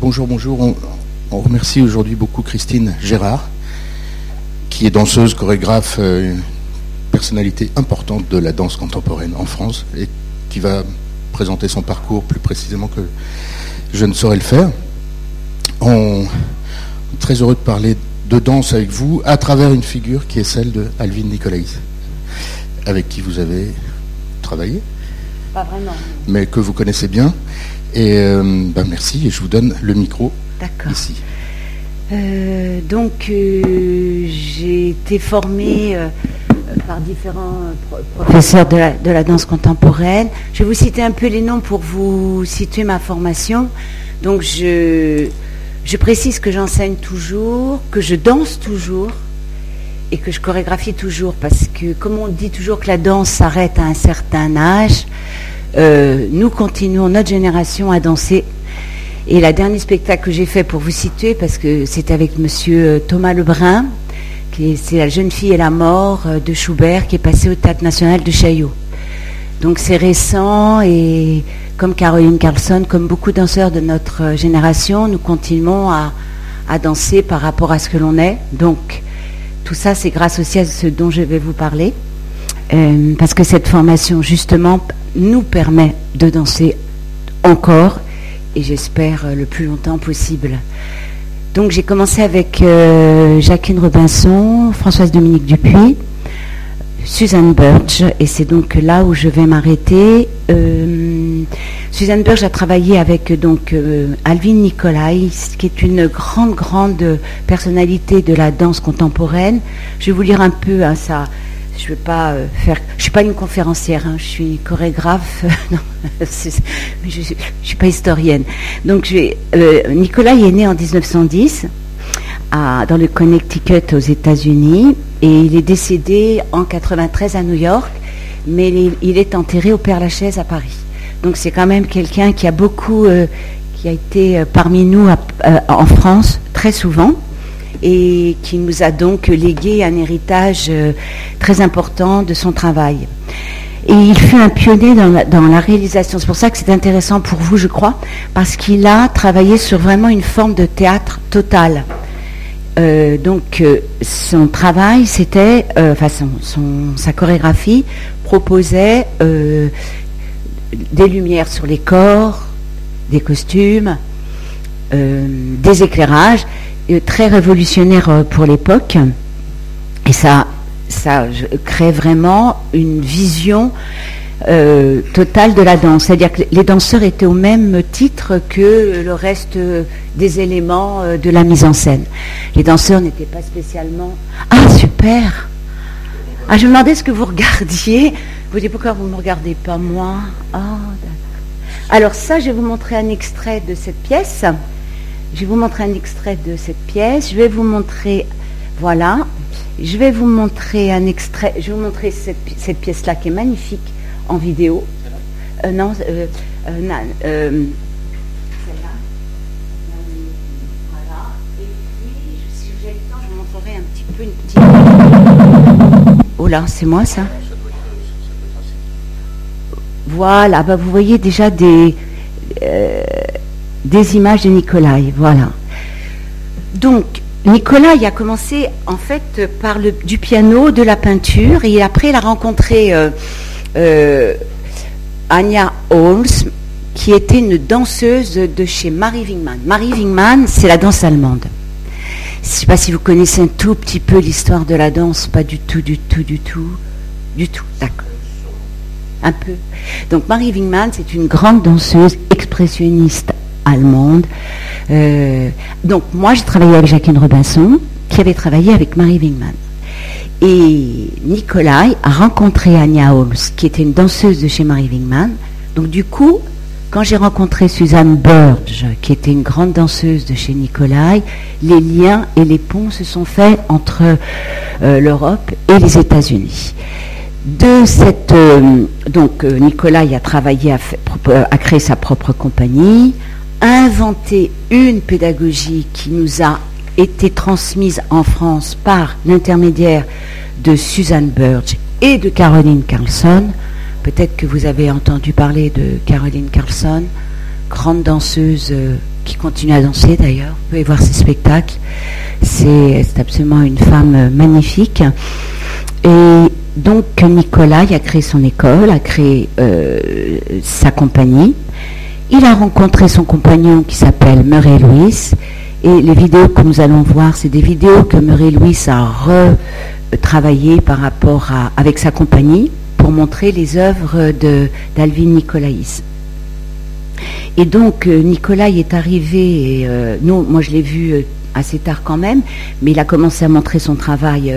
Bonjour, bonjour. On, on remercie aujourd'hui beaucoup Christine Gérard, qui est danseuse, chorégraphe, euh, une personnalité importante de la danse contemporaine en France et qui va présenter son parcours plus précisément que je ne saurais le faire. On est très heureux de parler de danse avec vous à travers une figure qui est celle de Alvin Nicolaïs, avec qui vous avez travaillé. Pas vraiment. Mais que vous connaissez bien. Et euh, ben merci, et je vous donne le micro D'accord. ici. Euh, donc, euh, j'ai été formée par différents pro- professeurs de la, de la danse contemporaine. Je vais vous citer un peu les noms pour vous situer ma formation. Donc, je, je précise que j'enseigne toujours, que je danse toujours et que je chorégraphie toujours. Parce que, comme on dit toujours que la danse s'arrête à un certain âge, euh, nous continuons, notre génération, à danser et la dernier spectacle que j'ai fait pour vous situer, parce que c'était avec monsieur euh, Thomas Lebrun, qui est, c'est La jeune fille et la mort euh, de Schubert, qui est passé au Théâtre national de Chaillot. Donc c'est récent et comme Caroline Carlson, comme beaucoup de danseurs de notre génération, nous continuons à, à danser par rapport à ce que l'on est. Donc tout ça, c'est grâce aussi à ce dont je vais vous parler. Parce que cette formation, justement, nous permet de danser encore et j'espère euh, le plus longtemps possible. Donc j'ai commencé avec euh, Jacqueline Robinson, Françoise Dominique Dupuis, Suzanne Burge, et c'est donc là où je vais m'arrêter. Euh, Suzanne Burge a travaillé avec donc euh, Alvin Nicolai, qui est une grande, grande personnalité de la danse contemporaine. Je vais vous lire un peu hein, ça. Je vais pas euh, faire. Je suis pas une conférencière, hein, je suis chorégraphe. non, mais je, je suis pas historienne. Donc euh, Nicolas est né en 1910 à- dans le Connecticut aux États-Unis et il est décédé en 93 à New York, mais il est, enterré au Père Lachaise à Paris. Donc c'est quand même quelqu'un qui a beaucoup, euh, qui a été parmi nous en France très souvent et qui nous a donc légué un héritage euh, très important de son travail. Et il fut un pionnier dans la, réalisation. C'est pour ça que c'est intéressant pour vous, je crois, parce qu'il a travaillé sur vraiment une forme de théâtre total. Euh, donc euh, son travail, c'était, enfin son, son- sa chorégraphie proposait des lumières sur les corps, des costumes, des éclairages, très révolutionnaires euh, pour l'époque. Et ça, ça crée vraiment une vision euh, totale de la danse. C'est-à-dire que les danseurs étaient au même titre que le reste euh, des éléments euh, de la mise en scène. Les danseurs n'étaient pas spécialement... Ah, super Ah, je me demandais ce que vous regardiez. Vous dites pourquoi vous ne me regardez pas moi? Ah. Alors ça, je vais vous montrer un extrait de cette pièce. Je vais vous montrer un extrait de cette pièce. Je vais vous montrer, voilà. Je vais vous montrer un extrait. Je vais vous montrer cette, pi- cette pièce-là qui est magnifique en vidéo. Euh, non, euh, euh, euh, celle-là. Voilà. Et puis, si j'ai le temps, je vous montrerai un petit peu une petite. Oh là, c'est moi ça? Voilà, bah vous voyez déjà des, des images de Nicolai, voilà. Donc, Nicolai a commencé en fait par le, du piano, de la peinture, et après il a rencontré euh, euh, Holmes, qui était une danseuse de chez Marie Wingman. Marie Wingman, c'est la danse allemande. Je ne sais pas si vous connaissez un tout petit peu l'histoire de la danse, pas du tout, du tout, du tout, du tout, d'accord. Un peu. Donc Marie Wingman, c'est une grande danseuse expressionniste allemande. Euh, donc moi, j'ai travaillé avec Jacqueline Robinson, qui avait travaillé avec Marie Wingman. Et Nikolai a rencontré Anya Holmes, qui était une danseuse de chez Marie Wingman. Donc du coup, quand j'ai rencontré Suzanne Burge, qui était une grande danseuse de chez Nikolai, les liens et les ponts se sont faits entre euh, l'Europe et les États-Unis. De cette, euh, donc euh, a travaillé à créer sa propre compagnie, a inventé une pédagogie qui nous a été transmise en France par l'intermédiaire de Suzanne Burge et de Caroline Carlson. Peut-être que vous avez entendu parler de Caroline Carlson, grande danseuse euh, qui continue à danser d'ailleurs. Vous pouvez voir ses spectacles. C'est absolument une femme magnifique. Et donc Nicolas a créé son école, a créé sa compagnie. Il a rencontré son compagnon qui s'appelle Murray Lewis. Et les vidéos que nous allons voir, c'est des vidéos que Murray Lewis a retravaillées par rapport à, avec sa compagnie pour montrer les œuvres d'Alvin Nicolaïs. Et donc, euh, Nicolas est arrivé, et, euh, nous, moi je l'ai vu euh, assez tard quand même, mais il a commencé à montrer son travail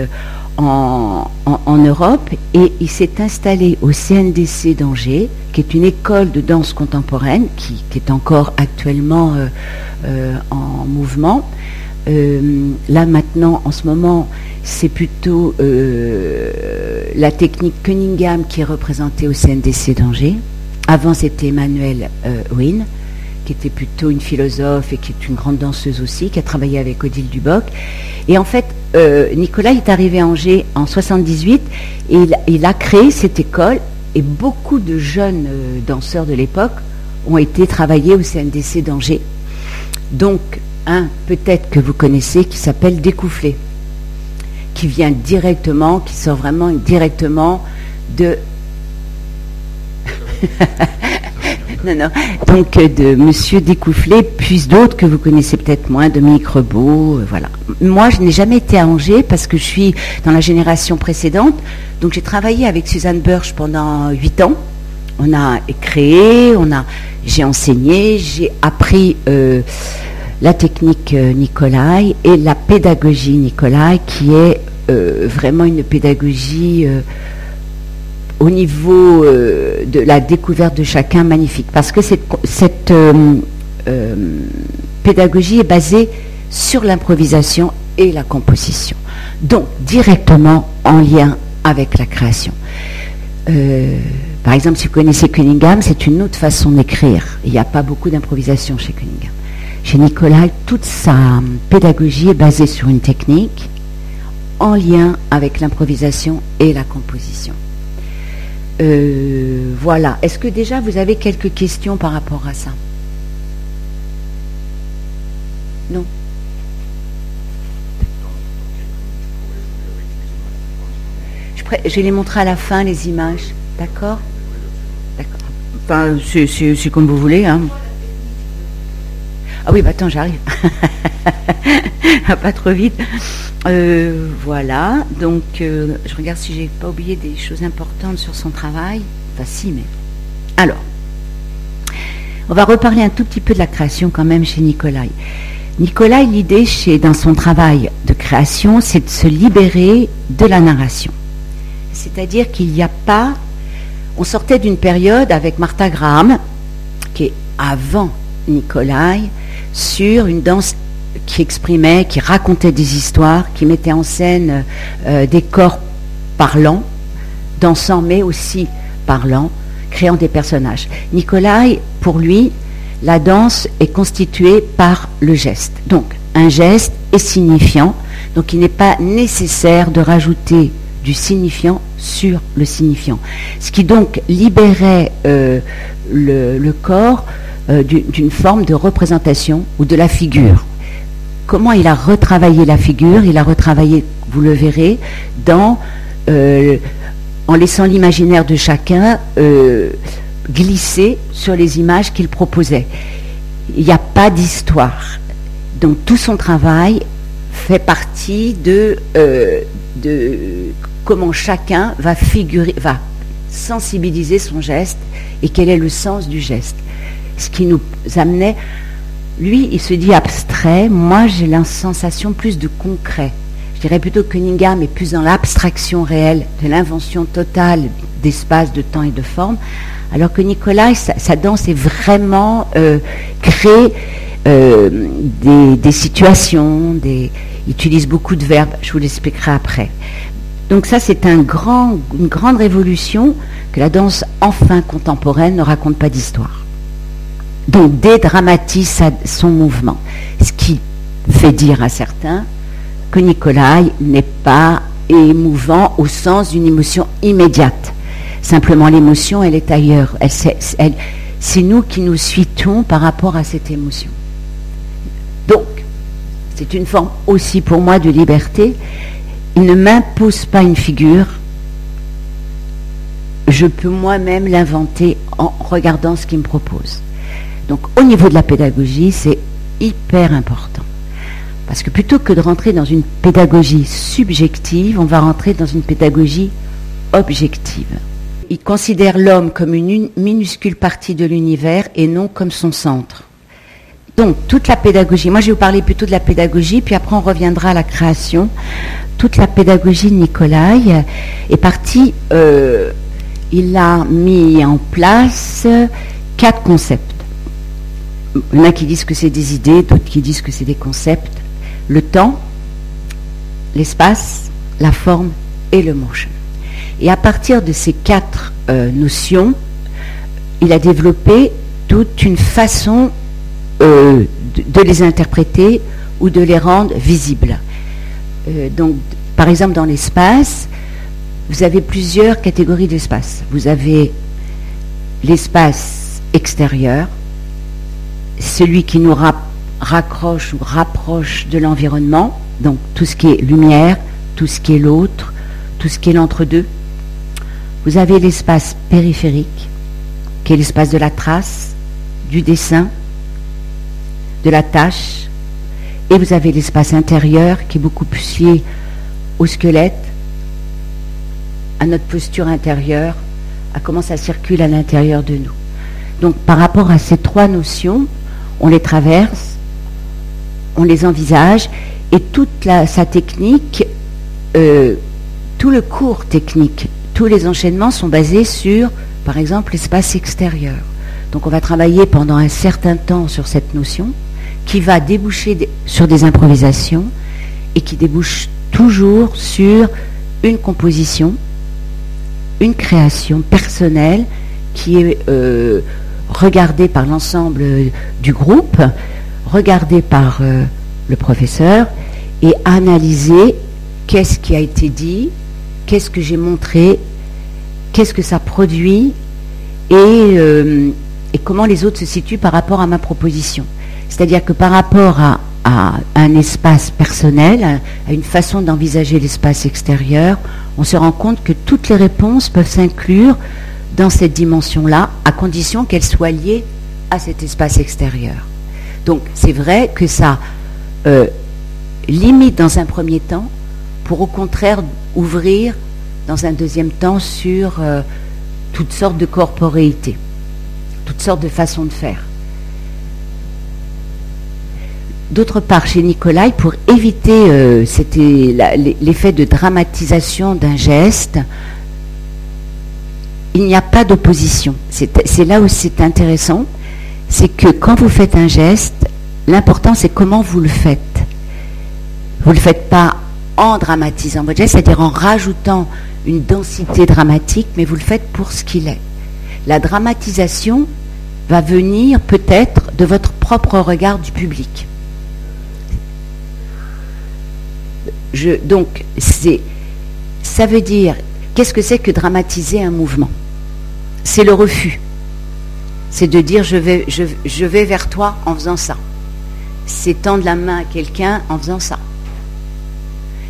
en, Europe et il s'est installé au CNDC d'Angers, qui est une école de danse contemporaine qui, est encore actuellement en mouvement. là maintenant, en ce moment, c'est plutôt la technique Cunningham qui est représentée au CNDC d'Angers. Avant, c'était Emmanuel euh, Wynne, qui était plutôt une philosophe et qui est une grande danseuse aussi, qui a travaillé avec Odile Duboc. Et en fait, euh, Nicolas est arrivé à Angers en 78 et il, a créé cette école et beaucoup de jeunes euh, danseurs de l'époque ont été travaillés au CNDC d'Angers. Donc, un peut-être que vous connaissez qui s'appelle Découfflé, qui vient directement, qui sort vraiment directement de non, non. Donc euh, de Monsieur Découfflé, puis d'autres que vous connaissez peut-être moins, de Rebeau, euh, voilà. Moi, je n'ai jamais été à Angers parce que je suis dans la génération précédente. Donc j'ai travaillé avec Suzanne Burch pendant huit ans. On a créé, on a, j'ai enseigné, j'ai appris euh, la technique Nicolai et la pédagogie Nicolai, qui est vraiment une pédagogie au niveau euh, de la découverte de chacun magnifique. Parce que cette, euh, euh, pédagogie est basée sur l'improvisation et la composition. Donc, directement en lien avec la création. par exemple, si vous connaissez Cunningham, c'est une autre façon d'écrire. Il n'y a pas beaucoup d'improvisation chez Cunningham. Chez Nicolas, toute sa pédagogie est basée sur une technique en lien avec l'improvisation et la composition. Euh, voilà. Est-ce que déjà vous avez quelques questions par rapport à ça? Non je, vais les montrer à la fin, les images. D'accord? D'accord. Enfin, c'est comme vous voulez. Hein. Ah oui, bah attends, j'arrive. Pas trop vite. Euh, voilà, donc euh, je regarde si j'ai pas oublié des choses importantes sur son travail. Enfin si, mais... Alors, on va reparler un tout petit peu de la création quand même chez Nicolai. Nicolai, l'idée chez, dans son travail de création, c'est de se libérer de la narration. C'est-à-dire qu'il n'y a pas... On sortait d'une période avec Martha Graham, qui est avant Nicolai, sur une danse qui exprimait, qui racontait des histoires, qui mettait en scène euh, des corps parlants, dansant mais aussi parlant, créant des personnages. Nicolai, pour lui, la danse est constituée par le geste. Donc, un geste est signifiant, donc il n'est pas nécessaire de rajouter du signifiant sur le signifiant. Ce qui donc libérait euh, le, corps euh, d'une forme de représentation ou de la figure comment il a retravaillé la figure, il a retravaillé, vous le verrez, euh, en laissant l'imaginaire de chacun euh, glisser sur les images qu'il proposait. Il n'y a pas d'histoire. Donc tout son travail fait partie de, euh, de comment chacun va figurer, va sensibiliser son geste et quel est le sens du geste. Ce qui nous amenait lui, il se dit abstrait. Moi, j'ai la sensation plus de concret. Je dirais plutôt que Cunningham est plus dans l'abstraction réelle de l'invention totale d'espace, de temps et de forme, alors que Nicolas, sa, danse est vraiment euh, créer euh, des, situations, des, il utilise beaucoup de verbes, je vous l'expliquerai après. Donc ça, c'est une grande révolution que la danse enfin contemporaine ne raconte pas d'histoire donc dédramatise son mouvement. Ce qui fait dire à certains que Nicolai n'est pas émouvant au sens d'une émotion immédiate. Simplement, l'émotion, elle est ailleurs. c'est nous qui nous suitons par rapport à cette émotion. C'est une forme aussi pour moi de liberté. Il ne m'impose pas une figure. Je peux moi-même l'inventer en regardant ce qu'il me propose. Donc au niveau de la pédagogie, c'est hyper important. Parce que plutôt que de rentrer dans une pédagogie subjective, on va rentrer dans une pédagogie objective. Il considère l'homme comme une minuscule partie de l'univers et non comme son centre. Donc, toute la pédagogie, moi je vais vous parler plutôt de la pédagogie, puis après on reviendra à la création. Toute la pédagogie de Nicolai est partie, euh, il a mis en place quatre concepts. Il y en a qui disent que c'est des idées, d'autres qui disent que c'est des concepts. Le temps, l'espace, la forme et le motion. Et à partir de ces quatre euh, notions, il a développé toute une façon euh, de, les interpréter ou de les rendre visibles. Euh, par exemple, dans l'espace, vous avez plusieurs catégories d'espace. Vous avez l'espace extérieur, celui qui nous raccroche ou rapproche de l'environnement, donc tout ce qui est lumière, tout ce qui est l'autre, tout ce qui est l'entre-deux. Vous avez l'espace périphérique, qui est l'espace de la trace, du dessin, de la tâche, et vous avez l'espace intérieur qui est beaucoup plus lié au squelette, à notre posture intérieure, à comment ça circule à l'intérieur de nous. Donc par rapport à ces trois notions, on les traverse, on les envisage, et toute sa technique, euh, tout le cours technique, tous les enchaînements sont basés sur, par exemple, l'espace extérieur. Donc on va travailler pendant un certain temps sur cette notion, qui va déboucher sur des improvisations et qui débouche toujours sur une composition, une création personnelle qui est euh, regardée par l'ensemble du groupe, regardée par euh, le professeur et analysée qu'est-ce qui a été dit, qu'est-ce que j'ai montré, qu'est-ce que ça produit euh, et comment les autres se situent par rapport à ma proposition. C'est-à-dire que par rapport à, un espace personnel, à une façon d'envisager l'espace extérieur, on se rend compte que toutes les réponses peuvent s'inclure dans cette dimension-là, à condition qu'elles soient liées à cet espace extérieur. Donc c'est vrai que ça euh, limite dans un premier temps, pour au contraire ouvrir dans un deuxième temps sur euh, toutes sortes de corporéités, toutes sortes de façons de faire. D'autre part, chez Nicolai, pour éviter euh, l'effet de dramatisation d'un geste, il n'y a pas d'opposition. C'est là où c'est intéressant, c'est que quand vous faites un geste, l'important c'est comment vous le faites. Vous ne le faites pas en dramatisant votre geste, c'est-à-dire en rajoutant une densité dramatique, mais vous le faites pour ce qu'il est. La dramatisation va venir peut-être de votre propre regard du public. donc, ça veut dire, qu'est-ce que c'est que dramatiser un mouvement? C'est le refus. C'est de dire je vais, vers toi en faisant ça. C'est tendre la main à quelqu'un en faisant ça.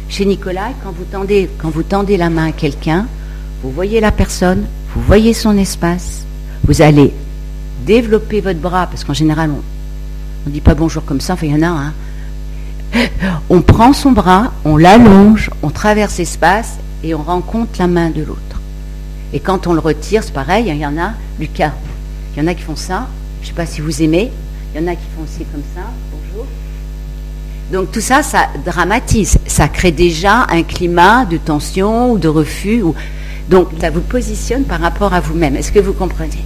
Chez Nicolas, quand vous tendez, quand vous tendez la main à quelqu'un, vous voyez la personne, vous voyez son espace, vous allez développer votre bras, parce qu'en général, on ne dit pas bonjour comme ça, enfin il y en a un. Hein on prend son bras, on l'allonge, on traverse l'espace et on rencontre la main de l'autre. Et quand on le retire, c'est pareil, il y en a, Lucas, il y en a qui font ça, je ne sais pas si vous aimez, il y en a qui font aussi comme ça, bonjour. Donc tout ça, ça dramatise, ça crée déjà un climat de tension ou de refus. Donc ça vous positionne par rapport à vous-même. Est-ce que vous comprenez?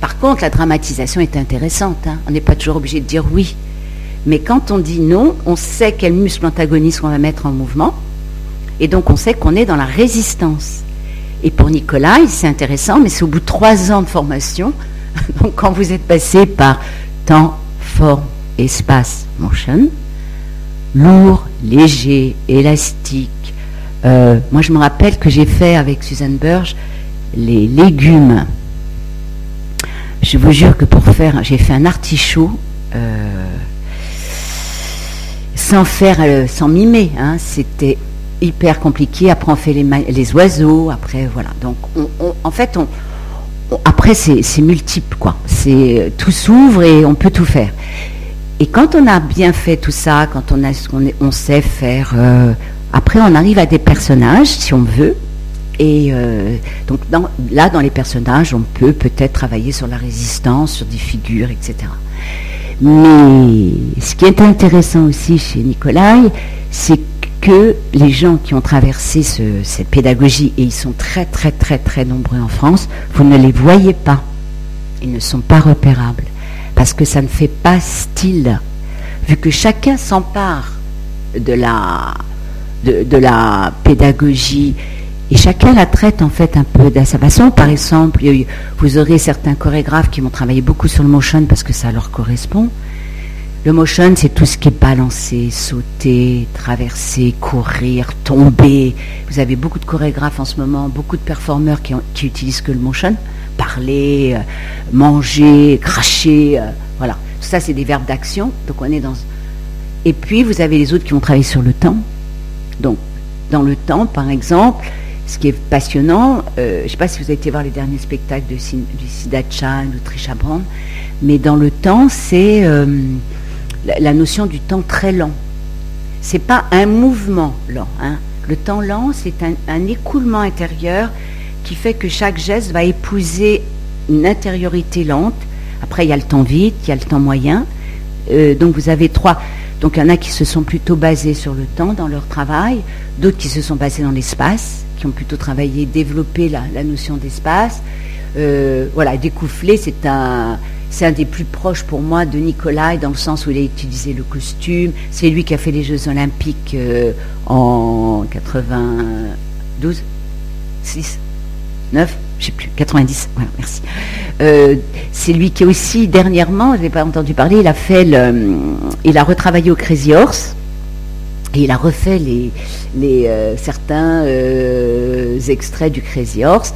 Par contre, la dramatisation est intéressante. Hein. On n'est pas toujours obligé de dire oui. Mais quand on dit non, on sait quel muscle antagoniste on va mettre en mouvement. Et donc on sait qu'on est dans la résistance. Et pour Nicolas, c'est intéressant, mais c'est au bout de trois ans de formation. Donc quand vous êtes passé par temps, forme, espace, motion, lourd, léger, élastique. Euh, moi, je me rappelle que j'ai fait avec Suzanne Burge les légumes. Je vous jure que pour faire, j'ai fait un artichaut. Euh, sans faire, euh, sans mimer. Hein, c'était hyper compliqué. Après, on fait les, les oiseaux. Après, voilà. Donc, en fait, on, après, c'est multiple, quoi. C'est tout s'ouvre et on peut tout faire. Et quand on a bien fait tout ça, quand on a on, on sait faire, euh, après, on arrive à des personnages, si on veut. Et euh, donc là, dans les personnages, on peut peut-être travailler sur la résistance, sur des figures, etc. Mais ce qui est intéressant aussi chez Nicolai, c'est que les gens qui ont traversé cette pédagogie, et ils sont très très très très nombreux en France, vous ne les voyez pas. Ils ne sont pas repérables. Parce que ça ne fait pas style. Vu que chacun s'empare de la, de la pédagogie et chacun la traite en fait un peu de sa façon. Par exemple, vous aurez certains chorégraphes qui vont travailler beaucoup sur le motion parce que ça leur correspond. Le motion, c'est tout ce qui est balancer, sauter, traverser, courir, tomber. Vous avez beaucoup de chorégraphes en ce moment, beaucoup de performeurs qui, utilisent que le motion. Parler, euh, manger, cracher, euh, voilà. Ça, c'est des verbes d'action. Donc on est dans. Et puis vous avez les autres qui vont travailler sur le temps. Donc dans le temps, par exemple, ce qui est passionnant, euh, je ne sais pas si vous avez été voir les derniers spectacles de, du Sida Chan ou Trisha Brand, mais dans le temps, c'est la, notion du temps très lent. C'est pas un mouvement lent. Hein. Le temps lent, c'est un, écoulement intérieur qui fait que chaque geste va épouser une intériorité lente. Après, il y a le temps vite, il y a le temps moyen. Euh, donc vous avez trois. Donc il y en a qui se sont plutôt basés sur le temps dans leur travail, d'autres qui se sont basés dans l'espace, qui ont plutôt travaillé, développé la, notion d'espace. Euh, voilà, Découfflé, c'est un, c'est un des plus proches pour moi de Nicolas, dans le sens où il a utilisé le costume. C'est lui qui a fait les Jeux Olympiques euh, en 92, 6, 9 je sais plus, 90, voilà, merci. Euh, c'est lui qui aussi, dernièrement, je n'ai pas entendu parler, il a fait le, il a retravaillé au Crazy Horse, et il a refait les, euh, certains euh, extraits du Crazy Horse.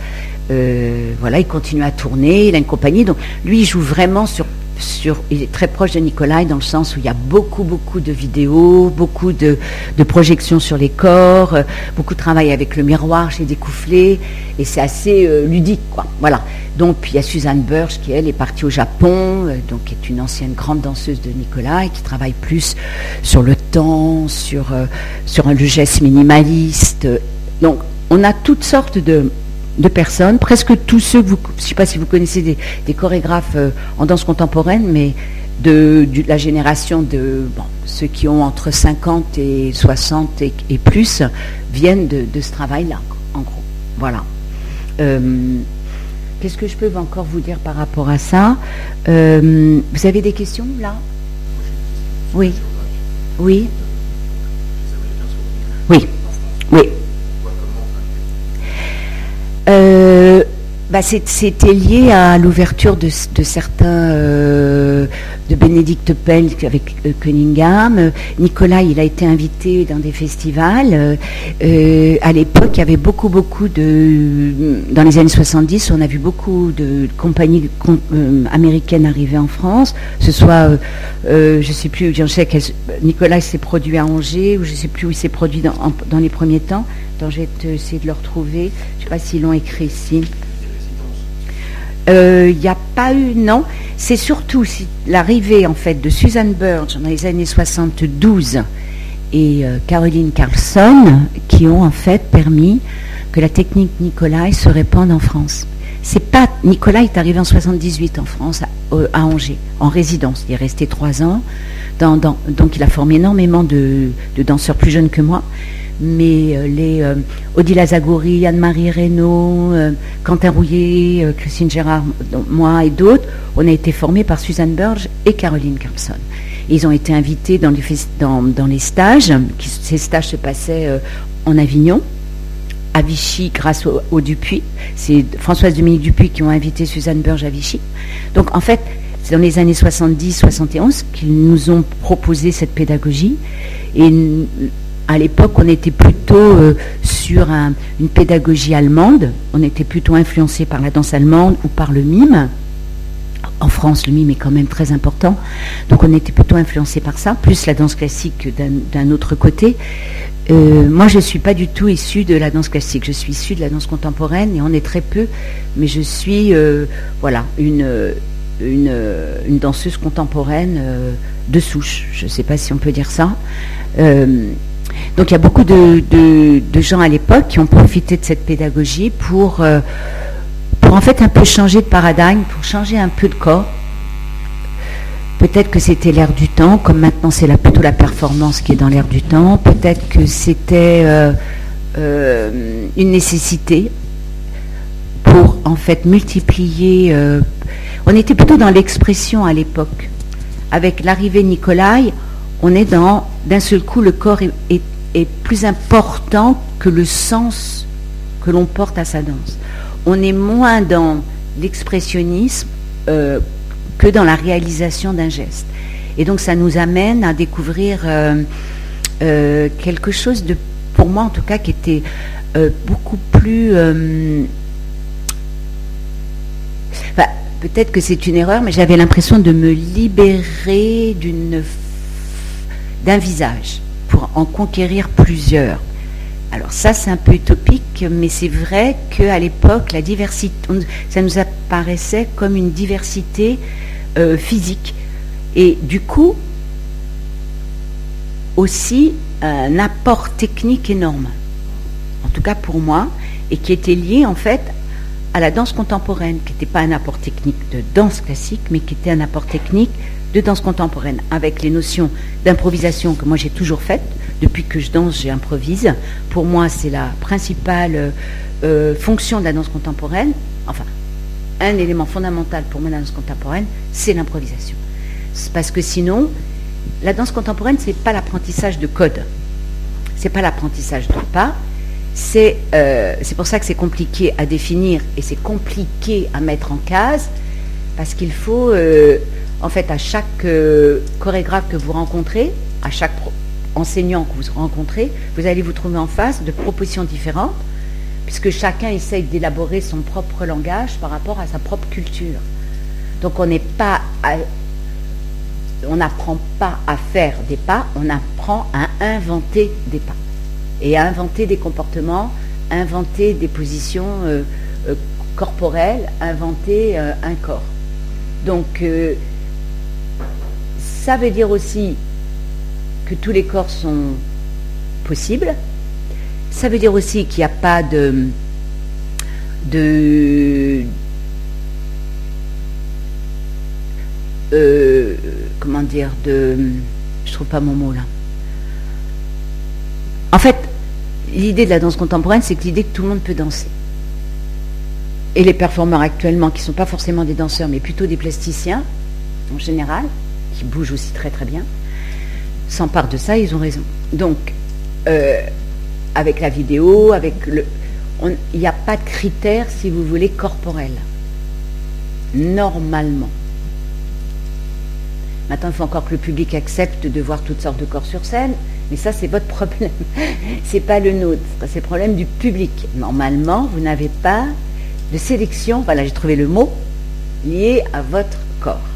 voilà, il continue à tourner, il a une compagnie, donc lui, il joue vraiment sur il est très proche de Nikolai dans le sens où il y a beaucoup, beaucoup de vidéos, beaucoup de, projections sur les corps, euh, beaucoup de travail avec le miroir chez Découfflé, et c'est assez euh, ludique, quoi. Voilà. Donc, il y a Suzanne Burch qui, elle, est partie au Japon, euh, donc qui est une ancienne grande danseuse de Nikolai, qui travaille plus sur le temps, sur, sur le geste minimaliste. Donc, on a toutes sortes de, de personnes, presque tous ceux, vous, je ne sais pas si vous connaissez des, chorégraphes euh, en danse contemporaine, mais de, la génération de ceux qui ont entre 50 et 60 et, plus, viennent de, ce travail-là, en gros. Voilà. Euh, qu'est-ce que je peux encore vous dire par rapport à ça? Euh, Vous avez des questions là? Oui. Oui. Oui. Oui. Euh, bah C'était lié à l'ouverture de, certains, euh, de Bénédicte Pell avec euh, Cunningham. Nicolas, il a été invité dans des festivals. à l'époque, il y avait beaucoup, beaucoup de... Dans les années 70, on a vu beaucoup de compagnies américaines arriver en France. Ce soit, je ne sais plus, je sais Nicolas s'est produit à Angers, ou je ne sais plus où il s'est produit dans, dans les premiers temps. Donc, je de le retrouver. Je ne sais pas s'ils l'ont écrit ici. Il euh, n'y a pas eu, non. C'est surtout l'arrivée en fait de Susan Burge dans les années 72 et euh, Caroline Carlson qui ont en fait permis que la technique Nicolai se répande en France. C'est pas Nicolas est arrivé en 78 en France à, euh, Angers en résidence. Il est resté trois ans. donc il a formé énormément de danseurs plus jeunes que moi mais euh, les euh, Odile Azagori, Anne-Marie Reynaud, euh, Quentin Rouillet, Christine Gérard, moi et d'autres, on a été formés par Suzanne Burge et Caroline Carlson. ils ont été invités dans les, stages. Ces stages se passaient en Avignon, à Vichy grâce au, Dupuis. C'est Françoise Dominique Dupuis qui ont invité Suzanne Burge à Vichy. Donc en fait, c'est dans les années 70-71 qu'ils nous ont proposé cette pédagogie. À l'époque, on était plutôt euh, sur une pédagogie allemande, on était plutôt influencé par la danse allemande ou par le mime. en France, le mime est quand même très important. Donc on était plutôt influencé par ça, plus la danse classique d'un autre côté. Euh, moi, je ne suis pas du tout issue de la danse classique. Je suis issue de la danse contemporaine et on est très peu, mais je suis euh, voilà, une, danseuse contemporaine de souche. Je ne sais pas si on peut dire ça. Donc il y a beaucoup de, gens à l'époque qui ont profité de cette pédagogie pour pour en fait un peu changer de paradigme, pour changer un peu de corps. Peut-être que c'était l'air du temps, comme maintenant c'est plutôt la performance qui est dans l'air du temps. Peut-être que c'était euh, euh, une nécessité pour en fait multiplier. Euh, on était plutôt dans l'expression à l'époque. Avec l'arrivée de Nicolai, on est dans d'un seul coup le corps est plus important que le sens que l'on porte à sa danse on est moins dans l'expressionnisme euh, que dans la réalisation d'un geste. Et donc ça nous amène à découvrir euh, euh, quelque chose de, pour moi en tout cas, qui était beaucoup plus... peut-être que c'est une erreur, mais j'avais l'impression de me libérer d'un visage pour en conquérir plusieurs. Alors ça, c'est un peu utopique, mais c'est vrai qu'à l'époque, la diversité, ça nous apparaissait comme une diversité euh, physique. Et du coup, aussi un apport technique énorme, en tout cas pour moi, et qui était lié en fait à la danse contemporaine, qui n'était pas un apport technique de danse classique, mais qui était un apport technique de danse contemporaine, avec les notions d'improvisation que moi j'ai toujours faites, depuis que je danse, j'improvise. Pour moi, c'est la principale euh, fonction de la danse contemporaine. Enfin, un élément fondamental pour moi la danse contemporaine, c'est l'improvisation. Parce que sinon, la danse contemporaine, c'est pas l'apprentissage de code. C'est pas l'apprentissage de pas. C'est euh, pour ça que c'est compliqué à définir et c'est compliqué à mettre en case parce qu'il faut, euh, en fait, à chaque chorégraphe que vous rencontrez, à chaque enseignants que vous rencontrez, vous allez vous trouver en face de propositions différentes, puisque chacun essaye d'élaborer son propre langage par rapport à sa propre culture. Donc on n'est pas, on n'apprend pas à faire des pas, on apprend à inventer des pas et à inventer des comportements, inventer des positions euh, euh, corporelles, inventer euh, un corps. Ça veut dire aussi que tous les corps sont possibles. Ça veut dire aussi qu'il n'y a pas de, de euh, comment dire de je trouve pas mon mot là. En fait, l'idée de la danse contemporaine, c'est que l'idée que tout le monde peut danser. Et les performeurs actuellement, qui ne sont pas forcément des danseurs, mais plutôt des plasticiens, en général, qui bougent aussi très très bien, s'emparent de ça, ils ont raison. Donc, euh, avec la vidéo, avec le. Il n'y a pas de critères, si vous voulez, corporels. Normalement. Maintenant, il faut encore que le public accepte de voir toutes sortes de corps sur scène, mais ça, c'est votre problème. c'est pas le nôtre. C'est le problème du public. Normalement, vous n'avez pas de sélection, voilà, j'ai trouvé le mot, lié à votre corps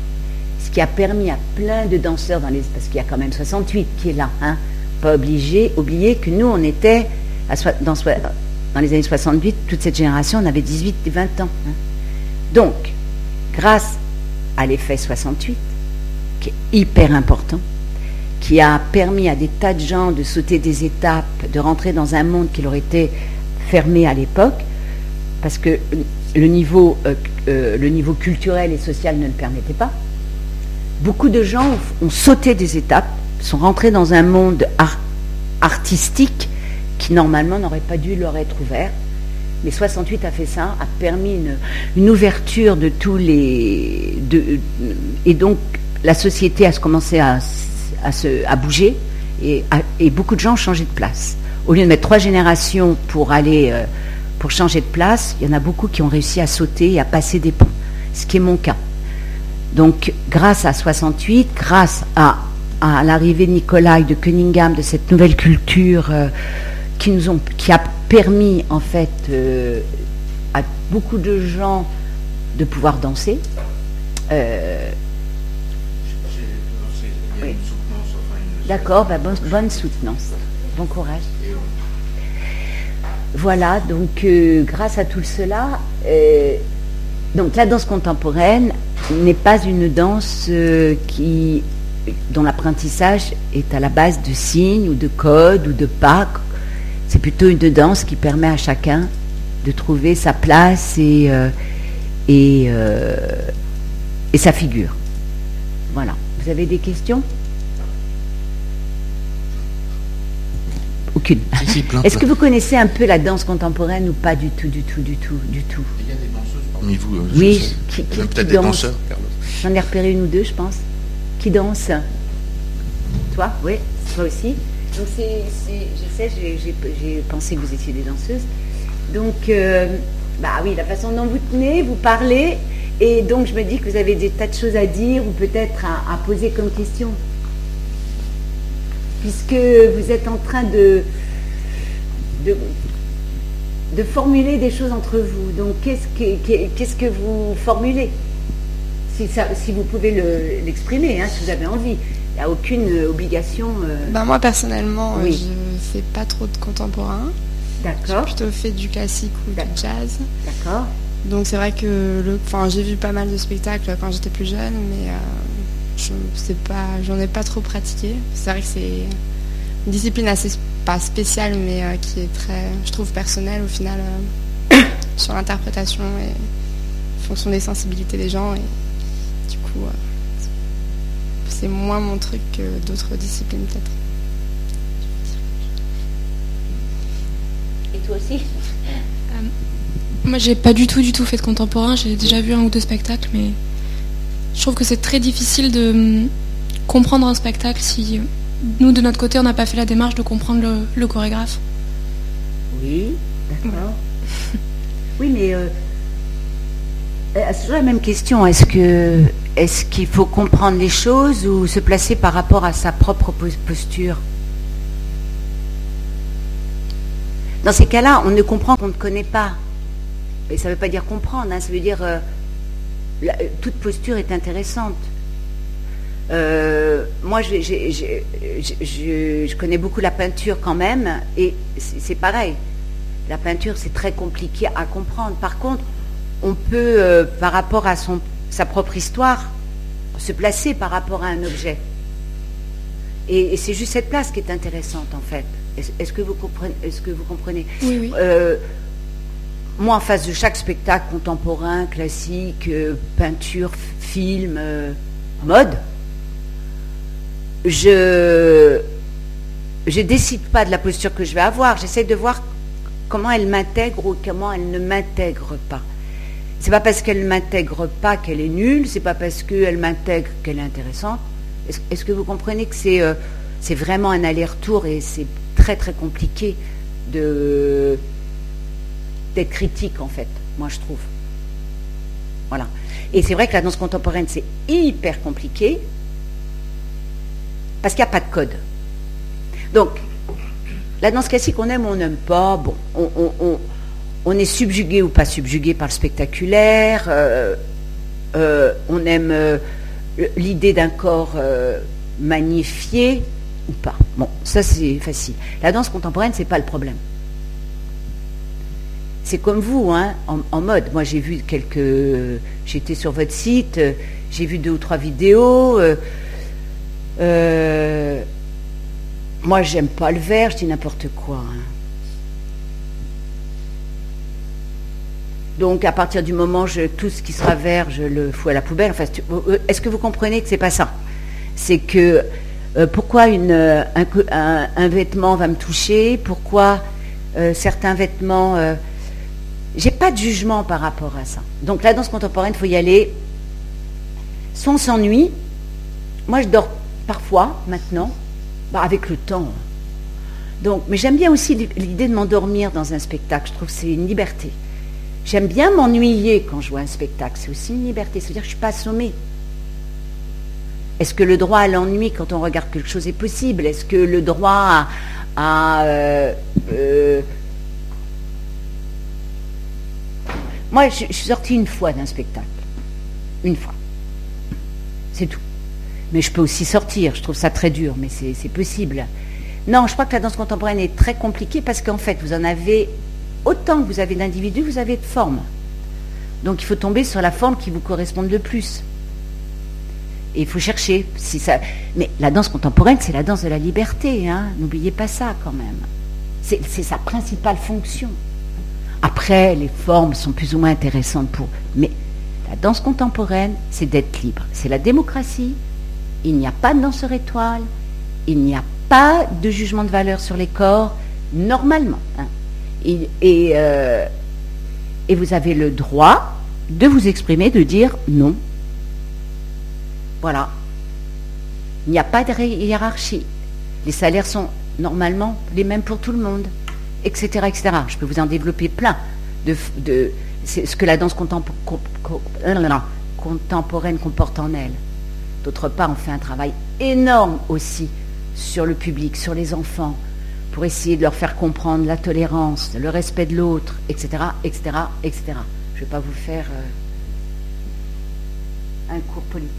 qui a permis à plein de danseurs, dans les, parce qu'il y a quand même 68 qui est là, hein, pas obligé, oublier que nous, on était, dans, les années 68, toute cette génération, on avait 18 et 20 ans. Hein. Donc, grâce à l'effet 68, qui est hyper important, qui a permis à des tas de gens de sauter des étapes, de rentrer dans un monde qui leur était fermé à l'époque, parce que le niveau, euh, euh, le niveau culturel et social ne le permettait pas beaucoup de gens ont sauté des étapes, sont rentrés dans un monde artistique qui normalement n'aurait pas dû leur être ouvert. Mais 68 a fait ça, a permis une, ouverture de tous les... et donc la société a commencé à, bouger et, et, beaucoup de gens ont changé de place. Au lieu de mettre trois générations pour aller... Euh, pour changer de place, il y en a beaucoup qui ont réussi à sauter et à passer des ponts, ce qui est mon cas. Donc, grâce à 68, grâce à, l'arrivée de Nicolai, de Cunningham, de cette nouvelle culture euh, qui, nous ont, qui a permis, en fait, euh, à beaucoup de gens de pouvoir danser, Euh, D'accord, bah, bonne, soutenance. Bon courage. Voilà, donc euh, grâce à tout cela, donc la danse contemporaine n'est pas une danse qui, dont l'apprentissage est à la base de signes ou de codes ou de pas. C'est plutôt une danse qui permet à chacun de trouver sa place et, et, et sa figure. Voilà. Vous avez des questions? Aucune. Est-ce que vous connaissez un peu la danse contemporaine ou pas du tout, du tout, du tout, du tout Il y a des danseuses parmi vous. Euh, oui, qui, peut-être des danseurs, J'en ai repéré une ou deux, je pense. Qui danse Toi Oui, toi aussi. Donc c'est, je sais, j'ai pensé que vous étiez des danseuses. Donc, euh, bah oui, la façon dont vous tenez, vous parlez, et donc je me dis que vous avez des tas de choses à dire ou peut-être à, poser comme question. Puisque vous êtes en train de, de, formuler des choses entre vous. Donc qu'est-ce que, qu'est-ce que vous formulez? Si, ça, si vous pouvez l'exprimer, hein, si vous avez envie. Il n'y a aucune obligation. Euh. Ben moi personnellement, je ne fais pas trop de contemporain. D'accord. J'ai plutôt fait du classique ou du jazz. D'accord. Donc c'est vrai que le, j'ai vu pas mal de spectacles quand j'étais plus jeune, mais euh, je sais pas, j'en ai pas trop pratiqué. C'est vrai que c'est une discipline assez pas spéciale, mais euh, qui est très, je trouve personnelle au final euh, sur l'interprétation et en fonction des sensibilités des gens. Et du coup, c'est moins mon truc que d'autres disciplines peut-être. Et toi aussi? Moi, j'ai pas du tout, du tout fait de contemporain. J'ai déjà vu un ou deux spectacles, mais je trouve que c'est très difficile de hum, comprendre un spectacle si nous, de notre côté, on n'a pas fait la démarche de comprendre le, chorégraphe. Oui, d'accord. oui, mais euh, euh, c'est toujours la même question. Est-ce que est-ce qu'il faut comprendre les choses ou se placer par rapport à sa propre posture? Dans ces cas-là, on ne comprend qu'on ne connaît pas. Mais ça ne veut pas dire comprendre, hein, ça veut dire euh, toute posture est intéressante. Euh, moi, je, connais beaucoup la peinture quand même, et c'est pareil. La peinture, c'est très compliqué à comprendre. Par contre, on peut, euh, par rapport à son, sa propre histoire, se placer par rapport à un objet. Et, c'est juste cette place qui est intéressante, en fait. Est-ce que vous comprenez, est-ce que vous comprenez? Oui, oui moi, en face de chaque spectacle contemporain, classique, euh, peinture, film, euh, mode, je je décide pas de la posture que je vais avoir. J'essaie de voir comment elle m'intègre ou comment elle ne m'intègre pas. C'est pas parce qu'elle ne m'intègre pas qu'elle est nulle. C'est pas parce qu'elle m'intègre qu'elle est intéressante. Est-ce que vous comprenez que c'est euh, c'est vraiment un aller-retour et c'est très très compliqué de d'être critique, en fait, moi, je trouve. Voilà. Et c'est vrai que la danse contemporaine, c'est hyper compliqué parce qu'il n'y a pas de code. Donc, la danse classique, on aime ou on n'aime pas. Bon, on, est subjugué ou pas subjugué par le spectaculaire. Euh, euh, on aime euh, l'idée d'un corps magnifié ou pas. Bon, ça c'est facile. La danse contemporaine, c'est pas le problème c'est comme vous, hein, en, mode. Moi, j'ai vu quelques. J'étais sur votre site, j'ai vu deux ou trois vidéos. Euh, euh, moi, j'aime pas le vert, je dis n'importe quoi. Hein. Donc, à partir du moment où tout ce qui sera vert, je le fous à la poubelle. Enfin, euh, est-ce que vous comprenez que c'est pas ça? C'est que pourquoi un, vêtement va me toucher? Pourquoi certains vêtements j'ai pas de jugement par rapport à ça. Donc la danse contemporaine, il faut y aller sans s'ennuie. Moi, je dors parfois maintenant, bah, avec le temps. Donc, mais j'aime bien aussi l'idée de m'endormir dans un spectacle. Je trouve que c'est une liberté. J'aime bien m'ennuyer quand je vois un spectacle. C'est aussi une liberté. C'est-à-dire que je ne suis pas assommée. Est-ce que le droit à l'ennui quand on regarde quelque chose est possible? Est-ce que le droit à, euh, euh, Moi, je, suis sortie une fois d'un spectacle. Une fois. C'est tout. Mais je peux aussi sortir. Je trouve ça très dur, mais c'est possible. Non, je crois que la danse contemporaine est très compliquée parce qu'en fait, vous en avez autant que vous avez d'individus, vous avez de formes. Donc il faut tomber sur la forme qui vous corresponde le plus. Et il faut chercher. Mais la danse contemporaine, c'est la danse de la liberté. Hein. N'oubliez pas ça quand même. C'est sa principale fonction. Après, les formes sont plus ou moins intéressantes pour. Mais la danse contemporaine, c'est d'être libre. C'est la démocratie. Il n'y a pas de danseur étoile. Il n'y a pas de jugement de valeur sur les corps, normalement. Hein. Et, euh, et vous avez le droit de vous exprimer, de dire non. Voilà. Il n'y a pas de hiérarchie. Les salaires sont normalement les mêmes pour tout le monde, etc. etc. Je peux vous en développer plein de, de ce que la danse contemporaine comporte en elle. D'autre part, on fait un travail énorme aussi sur le public, sur les enfants, pour essayer de leur faire comprendre la tolérance, le respect de l'autre, etc., etc., etc. Je ne vais pas vous faire euh, un cours politique.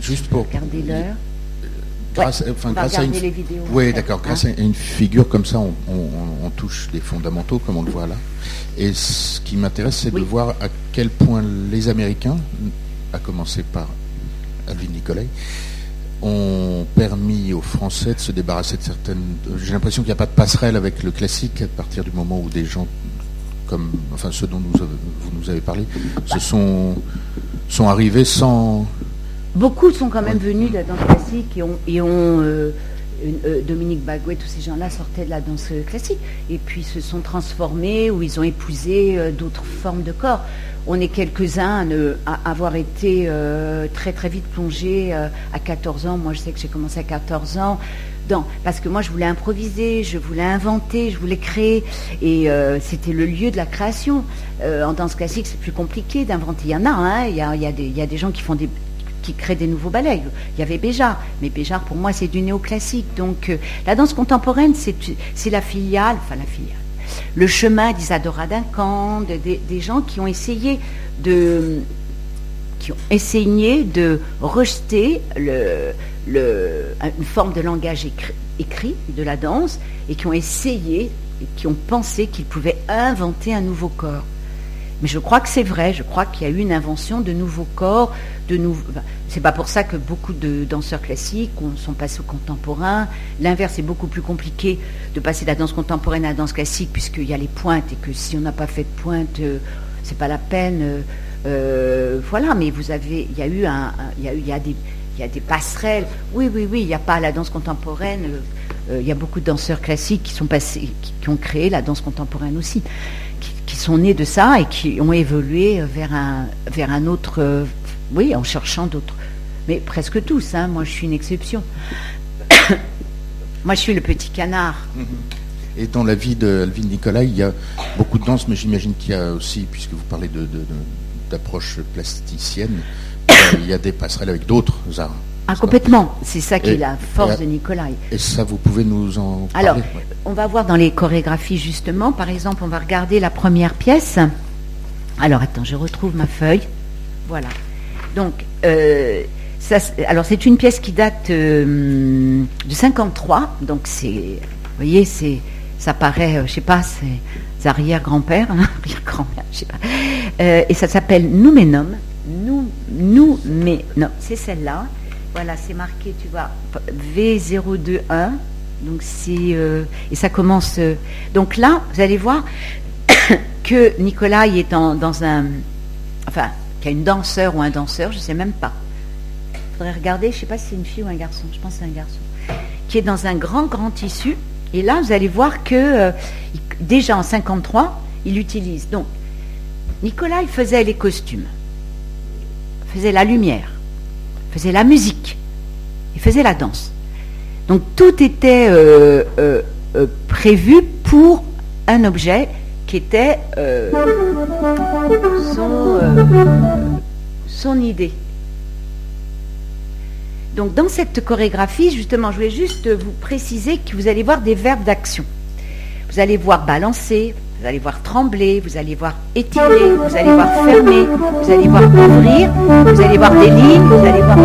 Juste pour regarder l'heure. Grâce, enfin, grâce à une, oui, d'accord. Grâce à une figure comme ça, on, touche les fondamentaux, comme on le voit là. Et ce qui m'intéresse, c'est de voir à quel point les Américains, à commencer par Alvin Nicolai, ont permis aux Français de se débarrasser de certaines. J'ai l'impression qu'il n'y a pas de passerelle avec le classique à partir du moment où des gens comme, enfin ceux dont vous nous avez parlé, se sont sont arrivés sans. Beaucoup sont quand même venus de la danse classique et ont, et ont euh, euh, Dominique Bagouet, tous ces gens-là sortaient de la danse classique et puis se sont transformés ou ils ont épousé euh, d'autres formes de corps on est quelques-uns à avoir été euh, très très vite plongés euh, à 14 ans. Moi, je sais que j'ai commencé à 14 ans. parce que moi, je voulais improviser, je voulais inventer, je voulais créer. Et euh, c'était le lieu de la création. en danse classique, c'est plus compliqué d'inventer. Il y en a, hein, il, y a, des, gens qui font des qui créent des nouveaux ballets. Il y avait Béjart, mais Béjart pour moi c'est du néoclassique. Donc la danse contemporaine c'est la filiale, enfin la filiale, le chemin d'Isadora Duncan, des, gens qui ont essayé de qui ont essayé de rejeter le, une forme de langage écrit, de la danse et qui ont essayé qui ont pensé qu'ils pouvaient inventer un nouveau corps. Mais je crois que c'est vrai, je crois qu'il y a eu une invention de nouveaux corps, de nouveaux. c'est pas pour ça que beaucoup de danseurs classiques sont passés au contemporain. L'inverse est beaucoup plus compliqué de passer de la danse contemporaine à la danse classique, puisqu'il y a les pointes et que si on n'a pas fait de pointe, euh, c'est pas la peine. Euh, euh, voilà, mais vous avez, il y a eu il y a, des, passerelles. Oui, oui, oui, il n'y a pas la danse contemporaine. il y a beaucoup de danseurs classiques qui sont passés, ont créé la danse contemporaine aussi qui sont nés de ça et qui ont évolué vers un, autre, oui, en cherchant d'autres. Mais presque tous, hein, moi je suis une exception. moi je suis le petit canard. Mm-hmm. Et dans la vie d'Alvin Nicolas, il y a beaucoup de danse, mais j'imagine qu'il y a aussi, puisque vous parlez d'approche de, plasticienne, il y a des passerelles avec d'autres arts. Ah, complètement. C'est ça qui est la force de Nicolas. Et ça, vous pouvez nous en parler Alors, on va voir dans les chorégraphies, justement. Par exemple, on va regarder la première pièce. Alors, attends, je retrouve ma feuille. Voilà. Donc, euh, alors c'est une pièce qui date euh, de 53. Donc, c'est, vous voyez, c'est, ça paraît, euh, je sais pas, c'est arrière-grand-père, hein, arrière-grand-père, je sais pas. et ça s'appelle Nouménum. Nous, nous, mais non, c'est celle-là. Voilà, c'est marqué, tu vois, V021. Donc c'est et ça commence. Donc là, vous allez voir que Nicolas est dans un, enfin, une danseur ou un danseur, je sais même pas. Il faudrait regarder, je sais pas si c'est une fille ou un garçon. Je pense que c'est un garçon qui est dans un grand grand tissu. Et là, vous allez voir que euh, déjà en 53, il utilise. Donc, Nicolas, il faisait les costumes, faisait la lumière, faisait la musique, il faisait la danse. Donc tout était euh, euh, prévu pour un objet qui était son, son idée. Donc dans cette chorégraphie, justement, je voulais juste vous préciser que vous allez voir des verbes d'action. Vous allez voir balancer, vous allez voir trembler, vous allez voir étirer, vous allez voir fermer, vous allez voir ouvrir, vous allez voir des lignes, vous allez voir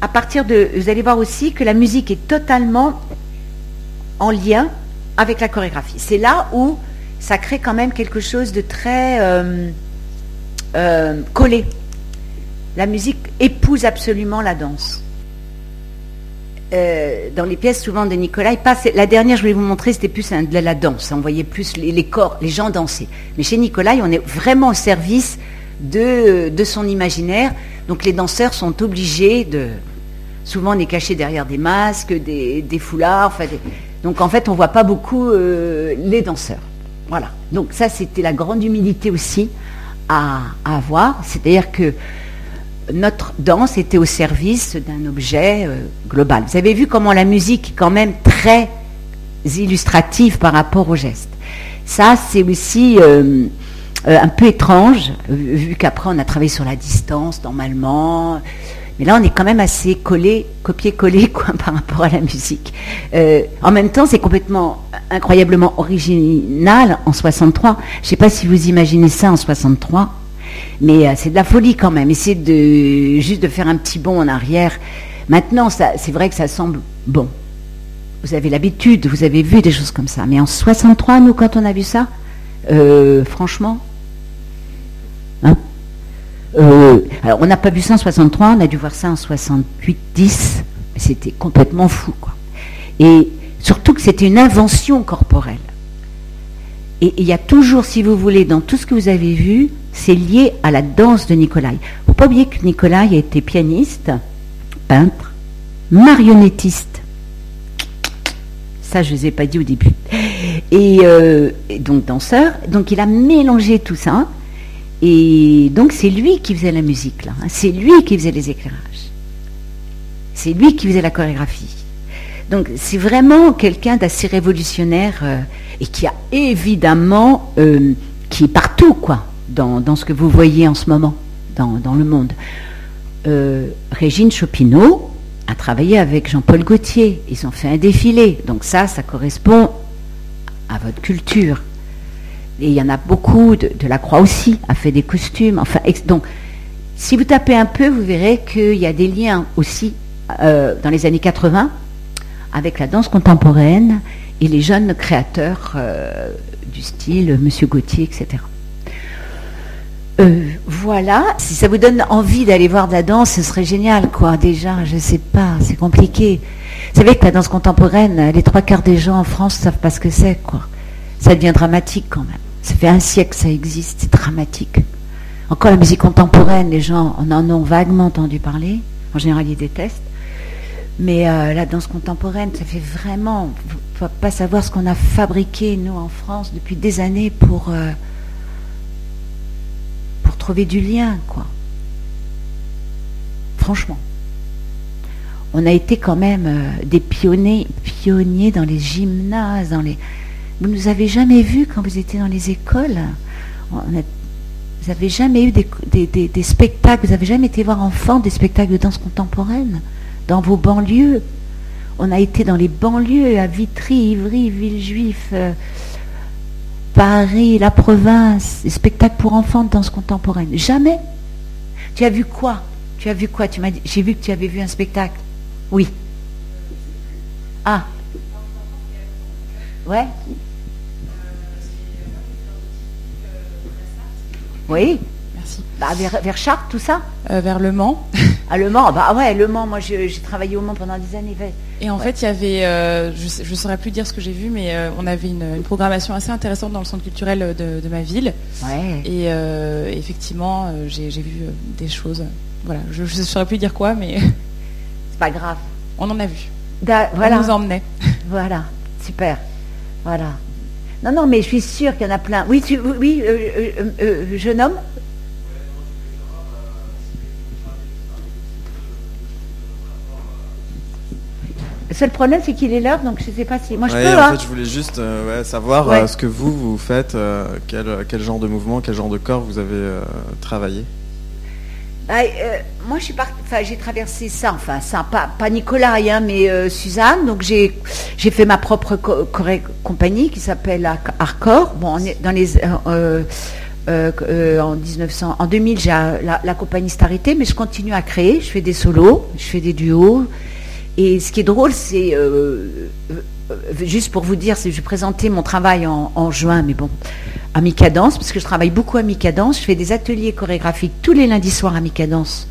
À partir de, vous allez voir aussi que la musique est totalement en lien avec la chorégraphie. C'est là où ça crée quand même quelque chose de très euh, euh, collé. La musique épouse absolument la danse. Euh, dans les pièces souvent de Nicolas, la dernière je voulais vous montrer, c'était plus de la danse. On voyait plus les, corps, les gens danser. Mais chez Nicolas, on est vraiment au service de, son imaginaire. Donc les danseurs sont obligés de. Souvent, on est caché derrière des masques, des, foulards. Enfin, Donc en fait, on ne voit pas beaucoup les danseurs. Voilà. Donc ça, c'était la grande humilité aussi à, avoir. C'est-à-dire que notre danse était au service d'un objet euh, global. Vous avez vu comment la musique est quand même très illustrative par rapport au geste. Ça, c'est aussi euh, euh, un peu étrange, vu qu'après on a travaillé sur la distance normalement. Mais là, on est quand même assez collé, copié-collé par rapport à la musique. En même temps, c'est complètement incroyablement original en 63. Je ne sais pas si vous imaginez ça en 63, mais euh, c'est de la folie quand même. Essayer de juste de faire un petit bond en arrière. Maintenant, c'est vrai que ça semble bon. Vous avez l'habitude, vous avez vu des choses comme ça. Mais en 63, nous, quand on a vu ça, euh, franchement, hein euh, alors, on n'a pas vu ça en 63, on a dû voir ça en 68, 10. C'était complètement fou, quoi. Et surtout que c'était une invention corporelle. Et il y a toujours, si vous voulez, dans tout ce que vous avez vu, c'est lié à la danse de ne faut pas oublier que Nikolai a été pianiste, peintre, marionnettiste. Ça, je ne vous ai pas dit au début. Et, euh, et donc danseur. Donc il a mélangé tout ça. Et donc c'est lui qui faisait la musique là, hein. c'est lui qui faisait les éclairages, c'est lui qui faisait la chorégraphie. Donc c'est vraiment quelqu'un d'assez révolutionnaire euh, et qui a évidemment, euh, qui est partout quoi, dans, ce que vous voyez en ce moment dans, le monde. Euh, Régine Chopineau a travaillé avec Jean-Paul Gaultier, ils ont fait un défilé, donc ça, ça correspond à votre culture. Et il y en a beaucoup, de, la Croix aussi, a fait des costumes. Enfin, donc, si vous tapez un peu, vous verrez qu'il y a des liens aussi dans les années 80 avec la danse contemporaine et les jeunes créateurs euh, du style Monsieur Gauthier, etc. Euh, voilà, si ça vous donne envie d'aller voir de la danse, ce serait génial, quoi. Déjà, je ne sais pas, c'est compliqué. Vous savez que la danse contemporaine, les trois quarts des gens en France ne savent pas ce que c'est, quoi. Ça devient dramatique quand même. Ça fait un siècle que ça existe, c'est dramatique. Encore la musique contemporaine, les gens en ont vaguement entendu parler. En général, ils détestent. Mais euh, la danse contemporaine, ça fait vraiment. Faut pas savoir ce qu'on a fabriqué, nous, en France, depuis des années pour, euh, pour trouver du lien, quoi. Franchement. On a été quand même euh, des pionniers, pionniers dans les gymnases, dans les. Vous nous avez jamais vus quand vous étiez dans les écoles? vous n'avez jamais eu des, spectacles, vous n'avez jamais été voir enfant des spectacles de danse contemporaine? Dans vos banlieues. On a été dans les banlieues, à Vitry, Ivry, Villejuif, euh, Paris, la province, des spectacles pour enfants de danse contemporaine. Jamais. Tu as vu quoi? Tu as vu quoi? Tu m'as dit, j'ai vu que tu avais vu un spectacle. Oui. Ah. Ouais. Oui. Merci. Bah, vers, Chartres, tout ça euh, Vers Le Mans. Le Mans, bah ouais, Le Mans, moi j'ai travaillé au Mans pendant des années. Et en fait, il y avait, euh, je ne saurais plus dire ce que j'ai vu, mais euh, on avait une, programmation assez intéressante dans le centre culturel de, ma ville. Ouais. Et effectivement, j'ai vu des choses. Voilà, je ne saurais plus dire quoi, mais. C'est pas grave. On en a vu. voilà. On nous emmenait. Voilà, super. Voilà. Non, non, mais je suis sûre qu'il y en a plein. Oui, oui, euh, euh, euh, jeune homme seul problème, c'est qu'il est l'heure, donc je ne sais pas si. Moi, je peux. En hein. fait, je voulais juste savoir ce que vous, vous faites, quel, quel, genre de mouvement, quel genre de corps vous avez travaillé. Ah, euh, moi, part- enfin, j'ai traversé ça, enfin, ça, pas, pas Nicolas, hein, mais euh, Suzanne. Donc, j'ai, fait ma propre co- compagnie qui s'appelle Ar- Arcor. Bon, on est dans les, euh, euh, euh, euh, en 1900, en 2000, j'ai euh, la, la compagnie s'est arrêtée, mais je continue à créer. Je fais des solos, je fais des duos. Et ce qui est drôle, c'est euh, euh, euh, juste pour vous dire, c'est je présentais mon travail en, juin, mais bon, à Micadance, parce que je travaille beaucoup à Micadance. Je fais des ateliers chorégraphiques tous les lundis soirs à Micadance.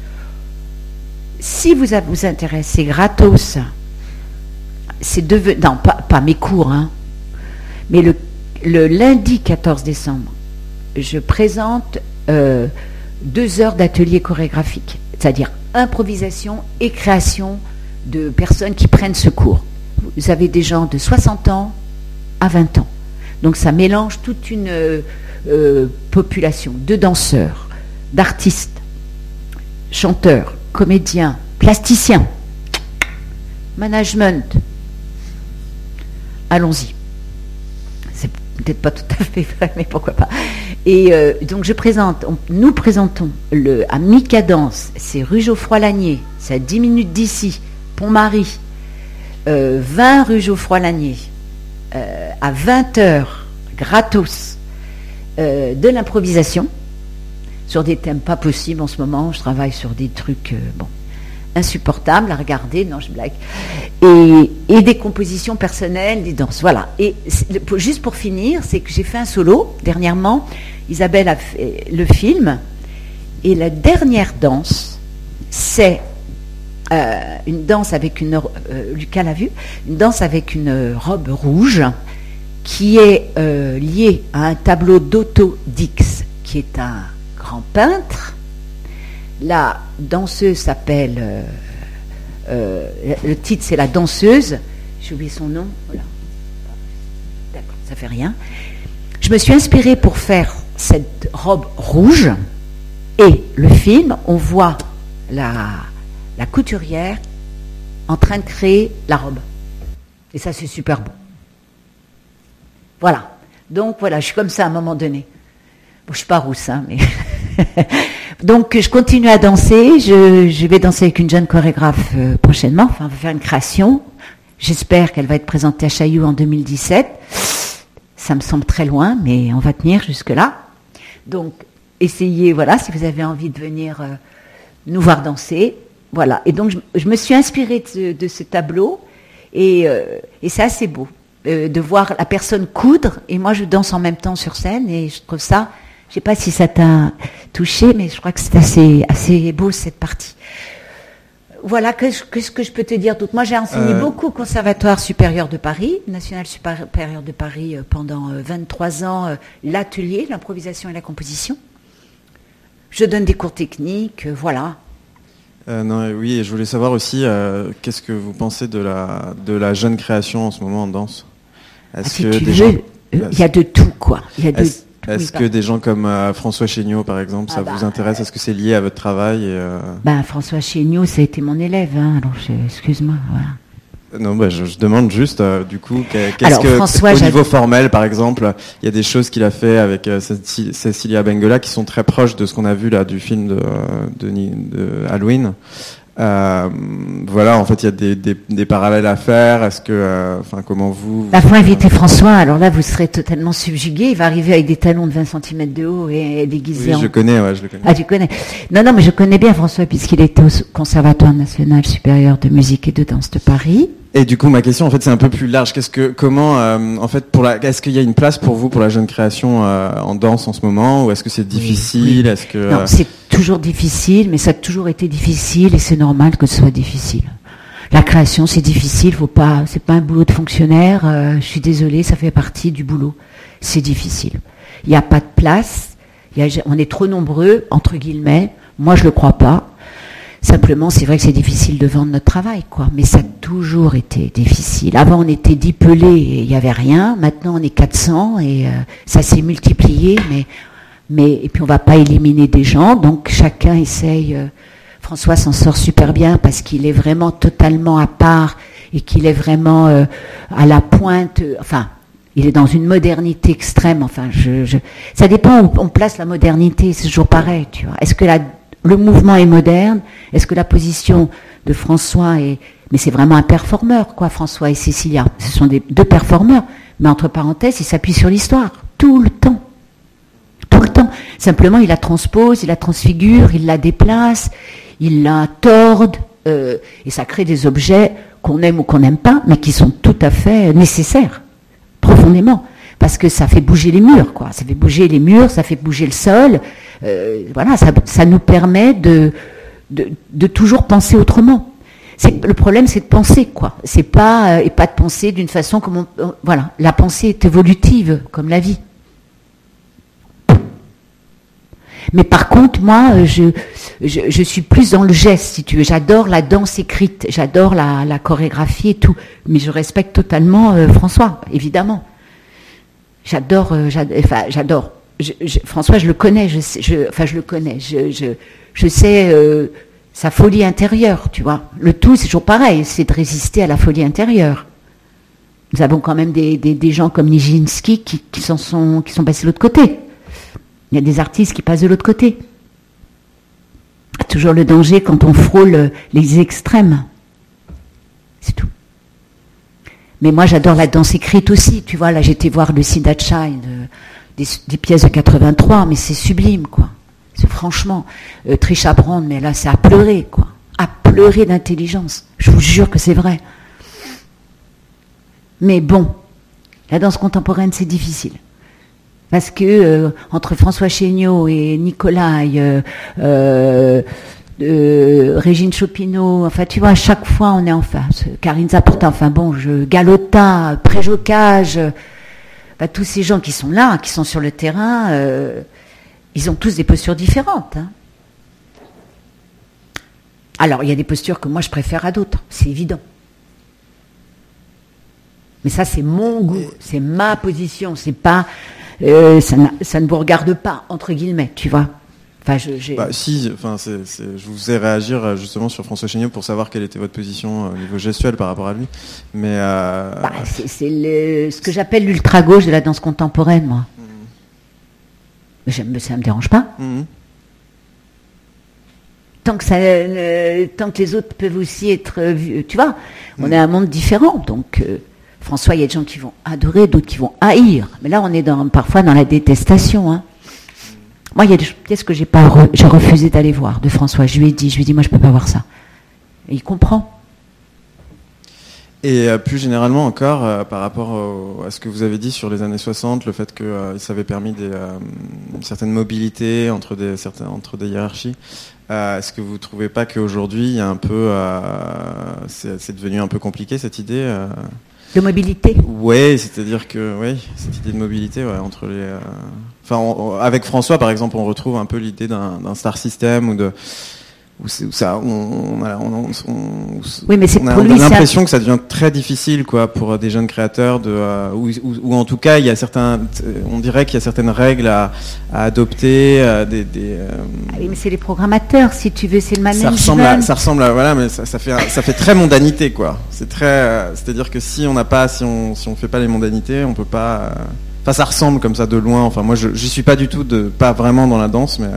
Si vous vous intéresse, c'est gratos. C'est devenu, non, pas, mes cours, hein, mais le, lundi 14 décembre, je présente deux heures d'atelier chorégraphique, c'est-à-dire improvisation et création de personnes qui prennent ce cours. Vous avez des gens de 60 ans à 20 ans. Donc ça mélange toute une euh, euh, population de danseurs, d'artistes, chanteurs, comédiens, plasticiens, management. Allons-y. C'est peut-être pas tout à fait vrai, mais pourquoi pas. Et euh, donc je présente, nous présentons le, à Micadance, c'est rue Geoffroy-Lanier, c'est à 10 minutes d'ici, Pont-Marie, euh, 20 rue Geoffroy-Lanier, euh, à 20 heures, gratos, euh, de l'improvisation, sur des thèmes pas possibles en ce moment. Je travaille sur des trucs, bon, insupportables à regarder, non, je blague, et, des compositions personnelles, des danses. Voilà. Et juste pour finir, c'est que j'ai fait un solo dernièrement. Isabelle a fait le film, et la dernière danse, c'est euh, une danse avec une, euh, une danse avec une robe rouge qui est euh, liée à un tableau d'Otto Dix, qui est un grand peintre. La danseuse s'appelle, euh, euh, le titre c'est La danseuse, j'ai oublié son nom. D'accord, ça fait rien. Je me suis inspirée pour faire cette robe rouge et le film, on voit la, la couturière en train de créer la robe. Et ça, c'est super beau. Voilà. Donc voilà, je suis comme ça à un moment donné. Bon, je suis pas rousse, hein, mais. Donc je continue à danser. Je, vais danser avec une jeune chorégraphe euh, prochainement. Enfin, on va faire une création. J'espère qu'elle va être présentée à Chaillou en 2017. Ça me semble très loin, mais on va tenir jusque-là. Donc, essayez, voilà, si vous avez envie de venir euh, nous voir danser. Voilà. Et donc, je, je me suis inspirée de, ce- de ce tableau. Et, euh, et c'est assez beau euh, de voir la personne coudre. Et moi, je danse en même temps sur scène. Et je trouve ça, je sais pas si ça t'a touché, mais je crois que c'est assez, assez beau cette partie. Voilà, qu'est-ce que je peux te dire? D'autre Moi, j'ai enseigné Euh, beaucoup au Conservatoire supérieur de Paris, National supérieur de Paris, pendant euh, 23 ans, l'atelier, l'improvisation et la composition. Je donne des cours techniques, voilà. Euh, non, euh, oui, et je voulais savoir aussi, euh, qu'est-ce que vous pensez de la, de la jeune création en ce moment en danse? Ah, Est-ce que des gens, euh, il y a de tout, quoi. Il y a de est-ce, tout. est-ce Oui, que des gens comme euh, François Chéniaud, par exemple, ça Ah bah, vous intéresse? Est-ce que c'est lié à votre travail et, Ben, François Chéniaud, ça a été mon élève, hein, alors je- excuse-moi. Voilà. Non, bah, je, je demande juste, euh, du coup, qu'est- qu'est-ce que, François, au niveau formel, par exemple, il y a des choses qu'il a fait avec euh, Cecilia Benguela qui sont très proches de ce qu'on a vu là du film de, de Halloween. Euh, voilà, en fait, il y a des, des, des parallèles à faire. Est-ce que, euh, enfin, comment vous, La fois inviter François, alors là, vous serez totalement subjugué. Il va arriver avec des talons de 20 cm de haut et, et déguisé Oui, en je connais, ouais, je le connais. Ah, tu connais Non, non, mais je connais bien François, puisqu'il était au Conservatoire national supérieur de musique et de danse de Paris. Et du coup, ma question, en fait, c'est un peu plus large. Qu'est-ce que, comment, euh, en fait, pour la, est-ce qu'il y a une place pour vous pour la jeune création euh, en danse en ce moment, ou est-ce que c'est difficile? Est-ce que Non, euh, c'est toujours difficile, mais ça a toujours été difficile, et c'est normal que ce soit difficile. La création, c'est difficile, faut pas, c'est pas un boulot de fonctionnaire. euh, je suis désolée, ça fait partie du boulot. C'est difficile. Il n'y a pas de place. il y a- on est trop nombreux, entre guillemets. Moi, je le crois pas. Simplement, c'est vrai que c'est difficile de vendre notre travail, quoi. Mais ça a toujours été difficile. Avant, on était 10 pelés et il n'y avait rien. Maintenant, on est 400 et euh, ça s'est multiplié. Mais, mais, et puis, on va pas éliminer des gens. Donc, chacun essaye. euh, François s'en sort super bien parce qu'il est vraiment totalement à part et qu'il est vraiment euh, à la pointe. euh, enfin, il est dans une modernité extrême. Enfin, je, je, ça dépend où on place la modernité. C'est toujours pareil, tu vois. Est-ce que la le mouvement est moderne Est-ce que la position de François est... Mais c'est vraiment un performeur, quoi, François et Cécilia. Ce sont deux performeurs. Mais entre parenthèses, il s'appuie sur l'histoire, tout le temps. Tout le temps. Simplement, il la transpose, il la transfigure, il la déplace, il la torde, euh, et ça crée des objets qu'on aime ou qu'on n'aime pas, mais qui sont tout à fait nécessaires, profondément parce que ça fait bouger les murs, quoi. Ça fait bouger les murs, ça fait bouger le sol. Euh, voilà, ça, nous permet de, de, toujours penser autrement. le problème, c'est de penser, quoi. C'est pas euh, et pas de penser d'une façon comme on, voilà. La pensée est évolutive, comme la vie. Mais par contre, moi, euh, je, je, suis plus dans le geste, si tu veux. J'adore la danse écrite, j'adore la, la, chorégraphie et tout. Mais je respecte totalement François, évidemment. J'adore, euh, enfin, j'adore. François, je le connais, je, je, enfin, je le connais. Je, sais euh, sa folie intérieure, tu vois. Le tout, c'est toujours pareil, c'est de résister à la folie intérieure. Nous avons quand même des, gens comme Nijinsky qui, qui, sont, qui sont passés de l'autre côté. Il y a des artistes qui passent de l'autre côté. Toujours le danger quand on frôle les extrêmes. C'est tout. Mais moi, j'adore la danse écrite aussi. Tu vois, là, j'étais voir le Sidacha, des, pièces de 83, mais c'est sublime, quoi. C'est franchement, euh, Trisha Brand, mais là, c'est à pleurer, quoi. À pleurer d'intelligence. Je vous jure que c'est vrai. Mais bon, la danse contemporaine, c'est difficile. Parce que euh, entre François Chéniaud et Nicolas, euh, euh Régine Chopineau, enfin tu vois, à chaque fois on est en face. Karine Zaporta, enfin bon, je, Galota, Préjocage, bah, tous ces gens qui sont là, qui sont sur le terrain, euh, ils ont tous des postures différentes. Hein. Alors il y a des postures que moi je préfère à d'autres, c'est évident. Mais ça c'est mon goût, c'est ma position, c'est pas, euh, ça ne vous regarde pas entre guillemets, tu vois. Enfin, je, bah, si, enfin, je vous ai réagir euh, justement sur François Chéniaud pour savoir quelle était votre position euh, au niveau gestuel par rapport à lui. Mais euh... bah, c'est ce que j'appelle l'ultra gauche de la danse contemporaine, moi. Mmh. Mais ça me dérange pas. Mmh. Tant que, ça, tant que les autres peuvent aussi être vus, tu vois, on mmh. est un monde différent. Donc, euh, François, il y a des gens qui vont adorer, d'autres qui vont haïr. Mais là, on est dans, parfois dans la détestation. Hein. Moi, il y a des pièces que j'ai pas, j'ai refusé d'aller voir de François? Je lui ai dit, je lui ai dit, moi, je peux pas voir ça. Et il comprend. Et euh, plus généralement encore, euh, par rapport à ce que vous avez dit sur les années 60, le fait que euh, ça avait permis des, une certaine mobilité entre des, certains, entre des hiérarchies, est-ce que vous ne trouvez pas qu'aujourd'hui, il y a un peu, c'est devenu un peu compliqué cette idée de mobilité Oui, c'est-à-dire que oui, cette idée de mobilité ouais, entre les. Enfin, avec François, par exemple, on retrouve un peu l'idée d'un star system ou de où, ça, on, on, on, oui, mais on a, l'impression que ça devient très difficile, quoi, pour des jeunes créateurs de, euh, ou, en tout cas, il y a certains, on dirait qu'il y a certaines règles à, à adopter, euh, des, des euh, ah oui, mais c'est les programmateurs, si tu veux, c'est le management. Ça ressemble, à, ça ressemble, à, voilà, mais ça, ça, fait, ça fait très mondanité, quoi. C'est très, c'est-à-dire que si on n'a pas, si on, si on fait pas les mondanités, on peut pas. Enfin, ça ressemble comme ça de loin. Enfin, moi, je, j'y suis pas du tout pas vraiment dans la danse, mais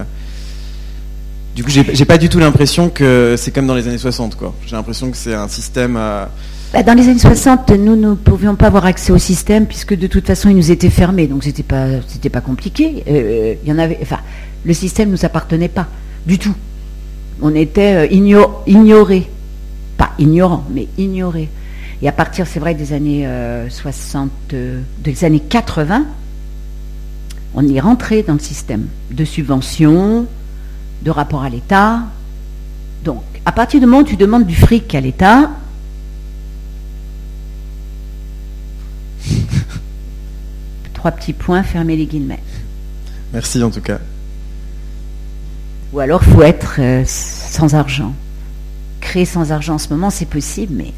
du coup, j'ai pas du tout l'impression que c'est comme dans les années 60, quoi. J'ai l'impression que c'est un système. Euh, bah, dans les années 60, nous ne pouvions pas avoir accès au système puisque de toute façon, il nous était fermé, donc c'était pas, c'était pas compliqué. Euh, y en avait, enfin, le système nous appartenait pas du tout. On était euh, ignorés, pas ignorants, mais ignorés. Et à partir, c'est vrai, des années 60, des années 80, on y rentrait dans le système de subventions, de rapport à l'État. Donc, à partir du moment où tu demandes du fric à l'État, trois petits points, fermez les guillemets. Merci en tout cas. Ou alors, faut être euh, sans argent. Créer sans argent en ce moment, c'est possible, mais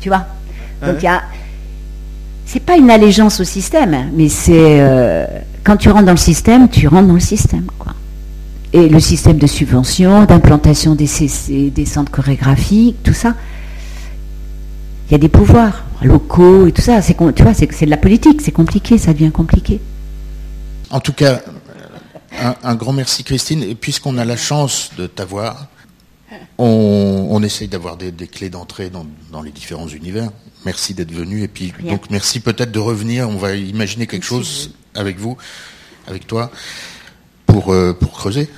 tu vois. Donc il y a, c'est pas une allégeance au système, mais c'est euh, quand tu rentres dans le système, tu rentres dans le système, quoi et le système de subvention, d'implantation des, des centres chorégraphiques, tout ça. Il y a des pouvoirs locaux et tout ça. C'est, tu vois, c'est, de la politique, c'est compliqué, ça devient compliqué. En tout cas, Un, un grand merci Christine. Et puisqu'on a la chance de t'avoir, on, on essaye d'avoir des, des clés d'entrée dans, dans les différents univers. Merci d'être venu. Et puis Rien. donc merci peut-être de revenir. On va imaginer quelque Merci. chose avec vous, avec toi, pour, euh, pour creuser.